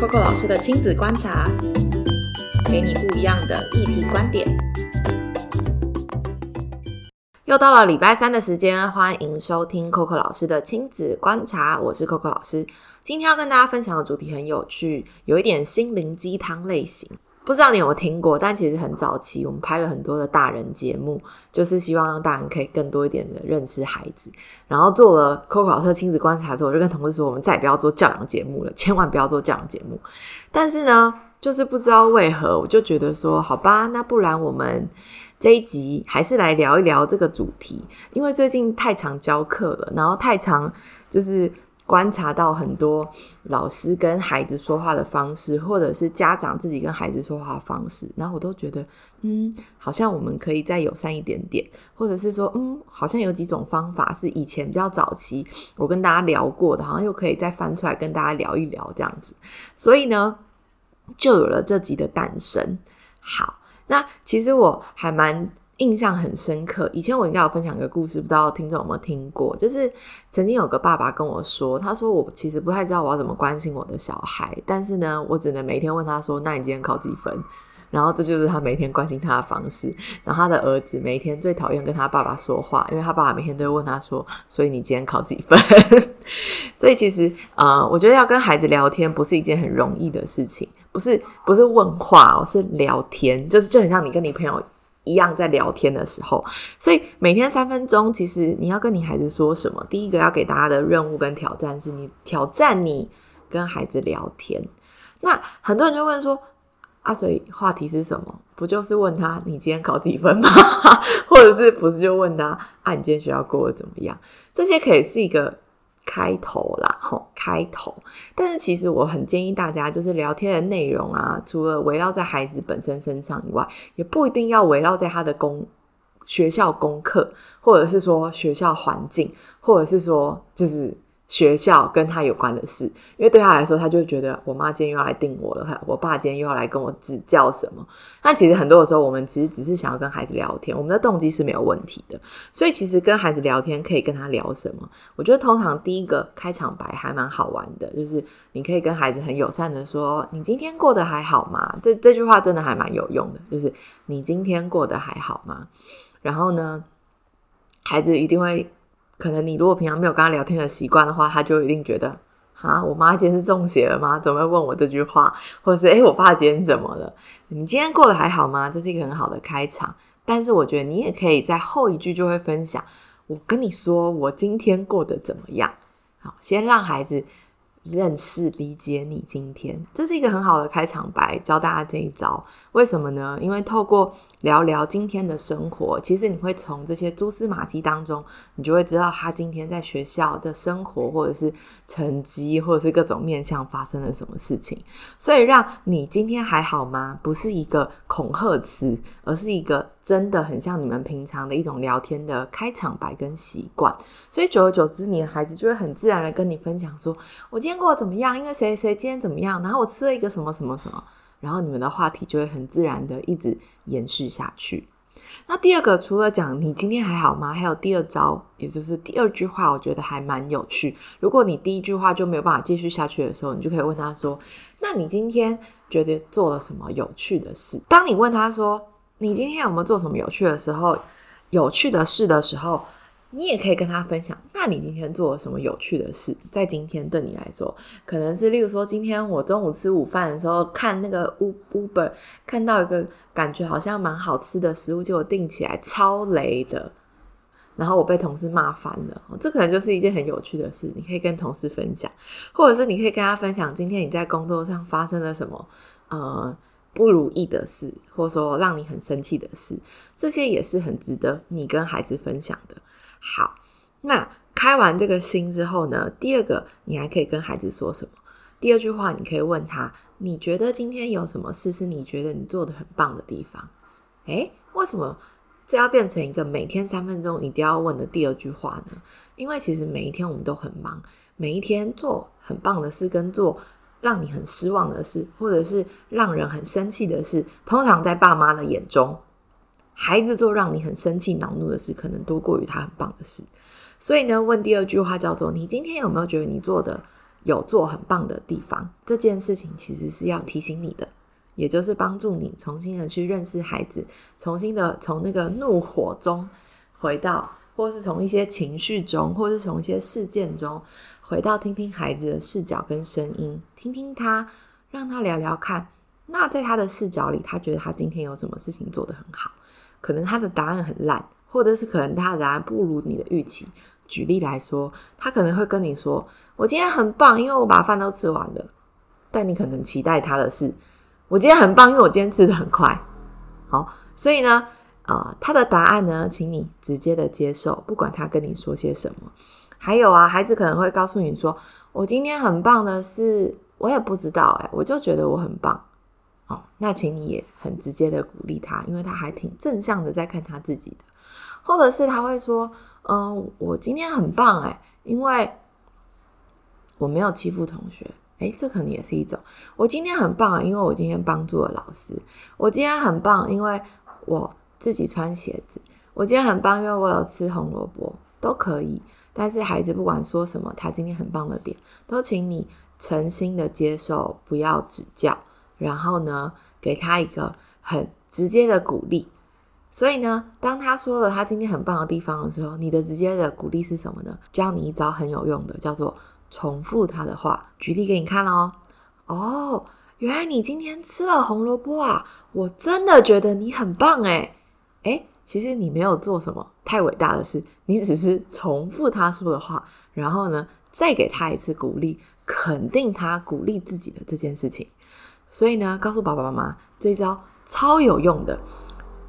Coco 老师的亲子观察，给你不一样的议题观点。又到了礼拜三的时间，欢迎收听 Coco 老师的亲子观察，我是 Coco 老师。今天要跟大家分享的主题很有趣，有一点心灵鸡汤类型。不知道你有没有听过？但其实很早期，我们拍了很多的大人节目，就是希望让大人可以更多一点的认识孩子。然后做了 Coco 老师亲子观察之后，我就跟同事说，我们再也不要做教养节目了，千万不要做教养节目。但是呢，就是不知道为何，我就觉得说，好吧，那不然我们这一集还是来聊一聊这个主题，因为最近太常教课了，然后太常就是。观察到很多老师跟孩子说话的方式，或者是家长自己跟孩子说话的方式，然后我都觉得，嗯，好像我们可以再友善一点点，或者是说，嗯，好像有几种方法是以前比较早期我跟大家聊过的，好像又可以再翻出来跟大家聊一聊这样子，所以呢，就有了这集的诞生。好，那其实我还蛮。印象很深刻。以前我应该有分享一个故事，不知道听众有没有听过？就是曾经有个爸爸跟我说，他说我其实不太知道我要怎么关心我的小孩，但是呢，我只能每天问他说：“那你今天考几分？”然后这就是他每天关心他的方式。然后他的儿子每天最讨厌跟他爸爸说话，因为他爸爸每天都会问他说：“所以你今天考几分？” 所以其实呃，我觉得要跟孩子聊天不是一件很容易的事情，不是不是问话哦，是聊天，就是就很像你跟你朋友。一样在聊天的时候，所以每天三分钟，其实你要跟你孩子说什么？第一个要给大家的任务跟挑战是你挑战你跟孩子聊天。那很多人就问说：“啊，所以话题是什么？不就是问他你今天考几分吗？或者是不是就问他啊，你今天学校过得怎么样？这些可以是一个。”开头啦，吼，开头。但是其实我很建议大家，就是聊天的内容啊，除了围绕在孩子本身身上以外，也不一定要围绕在他的功学校功课，或者是说学校环境，或者是说就是。学校跟他有关的事，因为对他来说，他就觉得我妈今天又要来定我了，我爸今天又要来跟我指教什么。那其实很多的时候，我们其实只是想要跟孩子聊天，我们的动机是没有问题的。所以其实跟孩子聊天可以跟他聊什么？我觉得通常第一个开场白还蛮好玩的，就是你可以跟孩子很友善的说：“你今天过得还好吗？”这这句话真的还蛮有用的，就是你今天过得还好吗？然后呢，孩子一定会。可能你如果平常没有跟他聊天的习惯的话，他就一定觉得，啊，我妈今天是中邪了吗？怎么会问我这句话？或者是，诶，我爸今天怎么了？你今天过得还好吗？这是一个很好的开场。但是我觉得你也可以在后一句就会分享，我跟你说我今天过得怎么样？好，先让孩子。认识、理解你今天，这是一个很好的开场白，教大家这一招。为什么呢？因为透过聊聊今天的生活，其实你会从这些蛛丝马迹当中，你就会知道他今天在学校的生活，或者是成绩，或者是各种面向发生了什么事情。所以，让你今天还好吗？不是一个恐吓词，而是一个真的很像你们平常的一种聊天的开场白跟习惯。所以，久而久之，你的孩子就会很自然的跟你分享说：“我今天。”过得怎么样？因为谁谁今天怎么样？然后我吃了一个什么什么什么，然后你们的话题就会很自然的一直延续下去。那第二个，除了讲你今天还好吗？还有第二招，也就是第二句话，我觉得还蛮有趣。如果你第一句话就没有办法继续下去的时候，你就可以问他说：“那你今天觉得做了什么有趣的事？”当你问他说：“你今天有没有做什么有趣的时候？”有趣的事的时候。你也可以跟他分享，那你今天做了什么有趣的事？在今天对你来说，可能是例如说，今天我中午吃午饭的时候，看那个 Uber，看到一个感觉好像蛮好吃的食物，结果订起来超雷的，然后我被同事骂翻了。这可能就是一件很有趣的事，你可以跟同事分享，或者是你可以跟他分享今天你在工作上发生了什么呃不如意的事，或者说让你很生气的事，这些也是很值得你跟孩子分享的。好，那开完这个心之后呢？第二个，你还可以跟孩子说什么？第二句话，你可以问他：你觉得今天有什么事是你觉得你做的很棒的地方？诶，为什么这要变成一个每天三分钟你都要问的第二句话呢？因为其实每一天我们都很忙，每一天做很棒的事跟做让你很失望的事，或者是让人很生气的事，通常在爸妈的眼中。孩子做让你很生气、恼怒的事，可能多过于他很棒的事。所以呢，问第二句话叫做：“你今天有没有觉得你做的有做很棒的地方，这件事情其实是要提醒你的，也就是帮助你重新的去认识孩子，重新的从那个怒火中回到，或是从一些情绪中，或是从一些事件中回到，听听孩子的视角跟声音，听听他，让他聊聊看。那在他的视角里，他觉得他今天有什么事情做得很好？可能他的答案很烂，或者是可能他的答案不如你的预期。举例来说，他可能会跟你说：“我今天很棒，因为我把饭都吃完了。”但你可能期待他的是：“我今天很棒，因为我今天吃的很快。”好，所以呢，啊，他的答案呢，请你直接的接受，不管他跟你说些什么。还有啊，孩子可能会告诉你说：“我今天很棒的是，我也不知道，哎，我就觉得我很棒。”哦，那请你也很直接的鼓励他，因为他还挺正向的在看他自己的，或者是他会说：“嗯，我今天很棒哎，因为我没有欺负同学，哎，这可能也是一种。我今天很棒，因为我今天帮助了老师。我今天很棒，因为我自己穿鞋子。我今天很棒，因为我有吃红萝卜，都可以。但是孩子不管说什么，他今天很棒的点，都请你诚心的接受，不要指教。”然后呢，给他一个很直接的鼓励。所以呢，当他说了他今天很棒的地方的时候，你的直接的鼓励是什么呢？教你一招很有用的，叫做重复他的话。举例给你看哦。哦，原来你今天吃了红萝卜啊！我真的觉得你很棒诶诶其实你没有做什么太伟大的事，你只是重复他说的话，然后呢，再给他一次鼓励，肯定他鼓励自己的这件事情。所以呢，告诉爸爸妈妈，这招超有用的。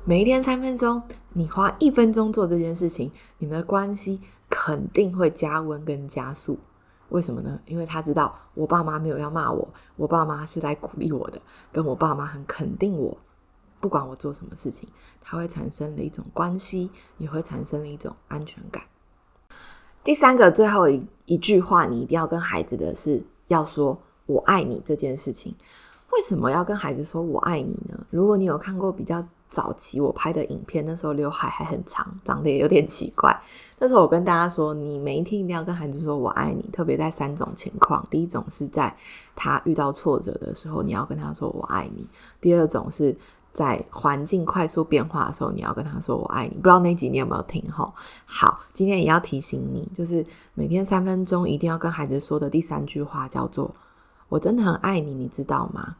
每一天三分钟，你花一分钟做这件事情，你们的关系肯定会加温跟加速。为什么呢？因为他知道我爸妈没有要骂我，我爸妈是来鼓励我的，跟我爸妈很肯定我，不管我做什么事情，他会产生了一种关系，也会产生了一种安全感。第三个，最后一一句话，你一定要跟孩子的是要说“我爱你”这件事情。为什么要跟孩子说我爱你呢？如果你有看过比较早期我拍的影片，那时候刘海还很长，长得也有点奇怪。那时候我跟大家说，你每一天一定要跟孩子说我爱你，特别在三种情况：第一种是在他遇到挫折的时候，你要跟他说我爱你；第二种是在环境快速变化的时候，你要跟他说我爱你。不知道那集你有没有听？吼，好，今天也要提醒你，就是每天三分钟一定要跟孩子说的第三句话叫做。我真的很爱你，你知道吗？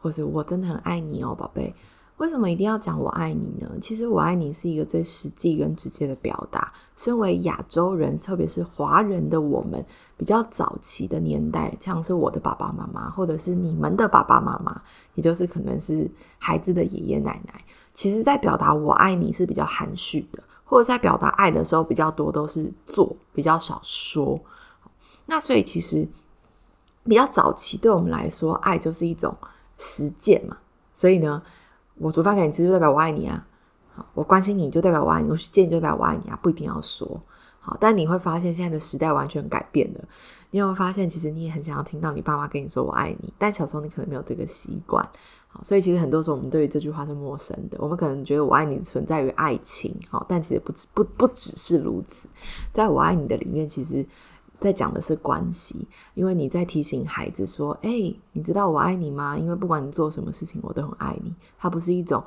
或是我真的很爱你哦，宝贝。为什么一定要讲我爱你呢？其实我爱你是一个最实际跟直接的表达。身为亚洲人，特别是华人的我们，比较早期的年代，像是我的爸爸妈妈，或者是你们的爸爸妈妈，也就是可能是孩子的爷爷奶奶，其实在表达我爱你是比较含蓄的，或者在表达爱的时候比较多都是做，比较少说。那所以其实。比较早期，对我们来说，爱就是一种实践嘛。所以呢，我煮饭给你吃就代表我爱你啊。好，我关心你就代表我爱你，我去见你就代表我爱你啊，不一定要说。好，但你会发现现在的时代完全改变了。你有没有发现，其实你也很想要听到你爸妈跟你说我爱你，但小时候你可能没有这个习惯。好，所以其实很多时候我们对于这句话是陌生的。我们可能觉得我爱你存在于爱情，好，但其实不不不只是如此。在我爱你的里面，其实。在讲的是关系，因为你在提醒孩子说：“哎，你知道我爱你吗？因为不管你做什么事情，我都很爱你。”它不是一种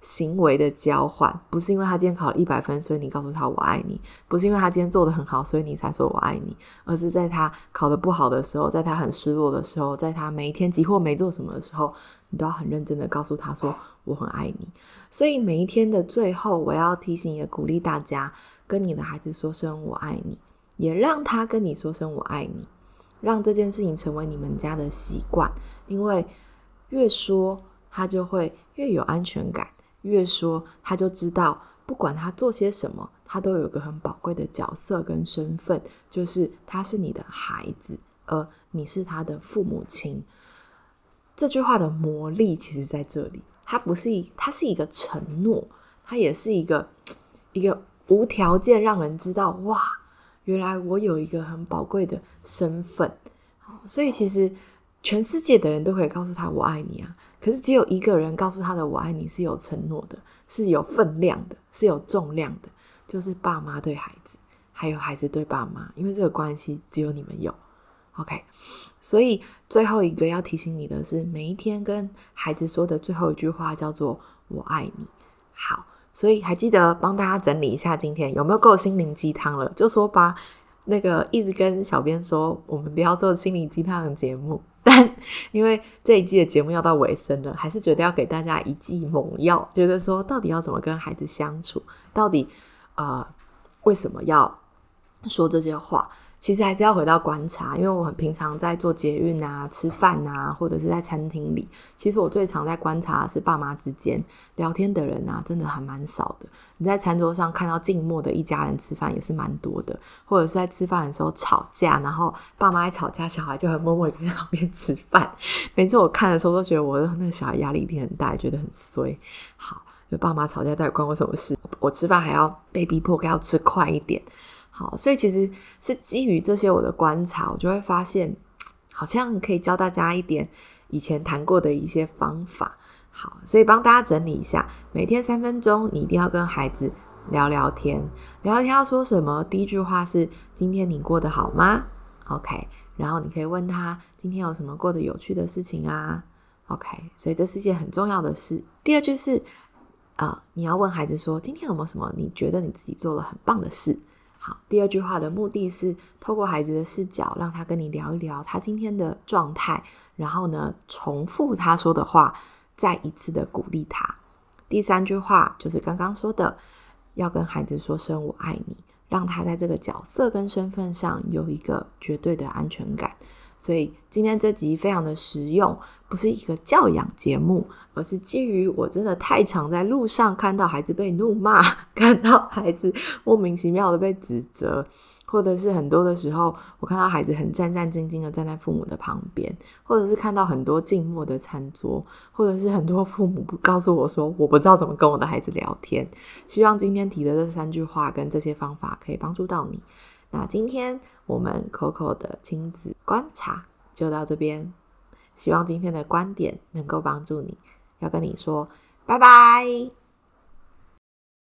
行为的交换，不是因为他今天考了一百分，所以你告诉他我爱你；不是因为他今天做的很好，所以你才说我爱你，而是在他考的不好的时候，在他很失落的时候，在他每一天几乎没做什么的时候，你都要很认真的告诉他说我很爱你。所以每一天的最后，我要提醒也鼓励大家，跟你的孩子说声我爱你。也让他跟你说声我爱你，让这件事情成为你们家的习惯。因为越说他就会越有安全感，越说他就知道，不管他做些什么，他都有个很宝贵的角色跟身份，就是他是你的孩子，而你是他的父母亲。这句话的魔力其实在这里，它不是一，它是一个承诺，它也是一个一个无条件让人知道哇。原来我有一个很宝贵的身份，所以其实全世界的人都可以告诉他“我爱你”啊。可是只有一个人告诉他的“我爱你”是有承诺的，是有分量的，是有重量的，就是爸妈对孩子，还有孩子对爸妈。因为这个关系只有你们有，OK，所以最后一个要提醒你的是，每一天跟孩子说的最后一句话叫做“我爱你”。好，所以还记得帮大家整理一下，今天有没有够心灵鸡汤了？就说吧。那个一直跟小编说，我们不要做心灵鸡汤的节目，但因为这一季的节目要到尾声了，还是觉得要给大家一剂猛药，觉得说到底要怎么跟孩子相处，到底呃为什么要说这些话。其实还是要回到观察，因为我很平常在做捷运啊、吃饭啊，或者是在餐厅里。其实我最常在观察的是爸妈之间聊天的人啊，真的还蛮少的。你在餐桌上看到静默的一家人吃饭也是蛮多的，或者是在吃饭的时候吵架，然后爸妈一吵架，小孩就很默默在旁边吃饭。每次我看的时候都觉得我的那个小孩压力一定很大，觉得很衰。好，就爸妈吵架到底关我什么事？我吃饭还要被逼迫要吃快一点。好，所以其实是基于这些我的观察，我就会发现，好像可以教大家一点以前谈过的一些方法。好，所以帮大家整理一下，每天三分钟，你一定要跟孩子聊聊天。聊聊天要说什么？第一句话是：今天你过得好吗？OK，然后你可以问他：今天有什么过得有趣的事情啊？OK，所以这是一件很重要的事。第二句是：啊，你要问孩子说：今天有没有什么你觉得你自己做了很棒的事？好，第二句话的目的是透过孩子的视角，让他跟你聊一聊他今天的状态，然后呢，重复他说的话，再一次的鼓励他。第三句话就是刚刚说的，要跟孩子说声“我爱你”，让他在这个角色跟身份上有一个绝对的安全感。所以今天这集非常的实用，不是一个教养节目，而是基于我真的太常在路上看到孩子被怒骂，看到孩子莫名其妙的被指责，或者是很多的时候，我看到孩子很战战兢兢的站在父母的旁边，或者是看到很多静默的餐桌，或者是很多父母不告诉我说我不知道怎么跟我的孩子聊天。希望今天提的这三句话跟这些方法可以帮助到你。那今天我们 Coco 的亲子观察就到这边，希望今天的观点能够帮助你。要跟你说拜拜。